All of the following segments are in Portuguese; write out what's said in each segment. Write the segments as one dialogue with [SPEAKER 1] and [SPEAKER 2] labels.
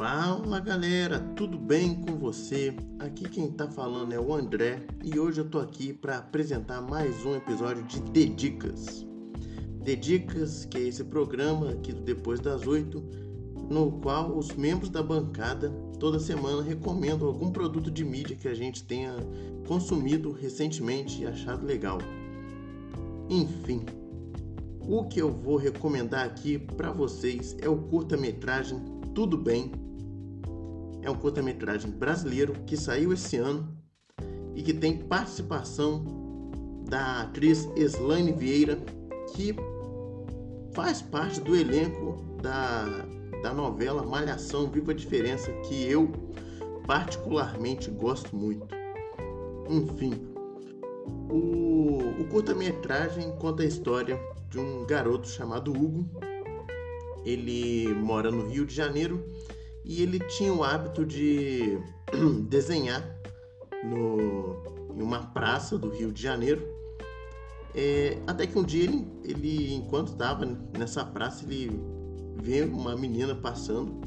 [SPEAKER 1] Fala galera, tudo bem com você? Aqui quem tá falando é o André e hoje eu tô aqui para apresentar mais um episódio de The Dicas. The Dicas, que é esse programa aqui do Depois das Oito, no qual os membros da bancada toda semana recomendam algum produto de mídia que a gente tenha consumido recentemente e achado legal. Enfim, o que eu vou recomendar aqui para vocês é o curta-metragem Tudo Bem. É um curta-metragem brasileiro que saiu esse ano e que tem participação da atriz Slaine Vieira, que faz parte do elenco da, da novela Malhação Viva a Diferença, que eu particularmente gosto muito. Enfim, o, o curta-metragem conta a história de um garoto chamado Hugo. Ele mora no Rio de Janeiro e ele tinha o hábito de desenhar no, em uma praça do Rio de Janeiro. É, até que um dia ele, ele enquanto estava nessa praça, ele vê uma menina passando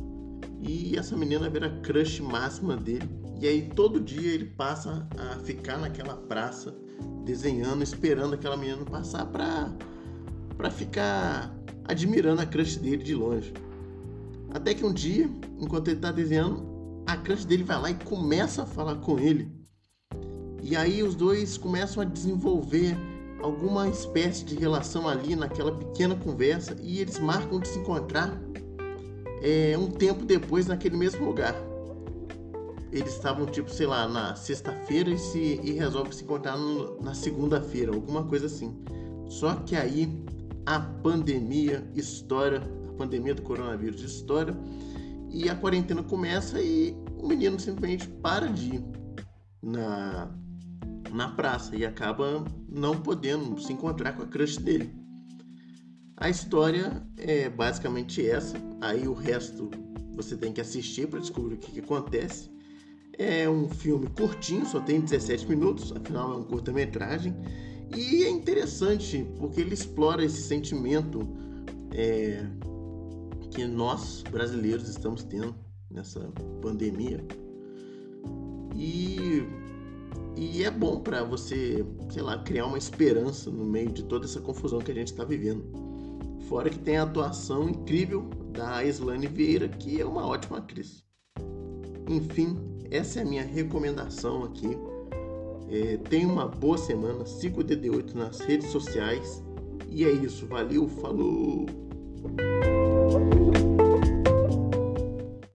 [SPEAKER 1] e essa menina vira crush máxima dele. E aí todo dia ele passa a ficar naquela praça desenhando, esperando aquela menina passar para para ficar admirando a crush dele de longe. Até que um dia, enquanto ele está desenhando, a crush dele vai lá e começa a falar com ele. E aí os dois começam a desenvolver alguma espécie de relação ali naquela pequena conversa e eles marcam de se encontrar é, um tempo depois naquele mesmo lugar. Eles estavam tipo, sei lá, na sexta-feira e, se, e resolvem se encontrar no, na segunda-feira, alguma coisa assim. Só que aí a pandemia estoura, a pandemia do coronavírus estoura e a quarentena começa e o menino simplesmente para de ir na, na praça e acaba não podendo se encontrar com a crush dele. A história é basicamente essa, aí o resto você tem que assistir para descobrir o que, que acontece. É um filme curtinho, só tem 17 minutos, afinal é um curta-metragem e é interessante porque ele explora esse sentimento é, que nós brasileiros estamos tendo nessa pandemia. E, e é bom para você, sei lá, criar uma esperança no meio de toda essa confusão que a gente está vivendo. Fora que tem a atuação incrível da Islane Vieira, que é uma ótima atriz. Enfim, essa é a minha recomendação aqui é, tenha uma boa semana, 5DD8 nas redes sociais. E é isso, valeu, falou!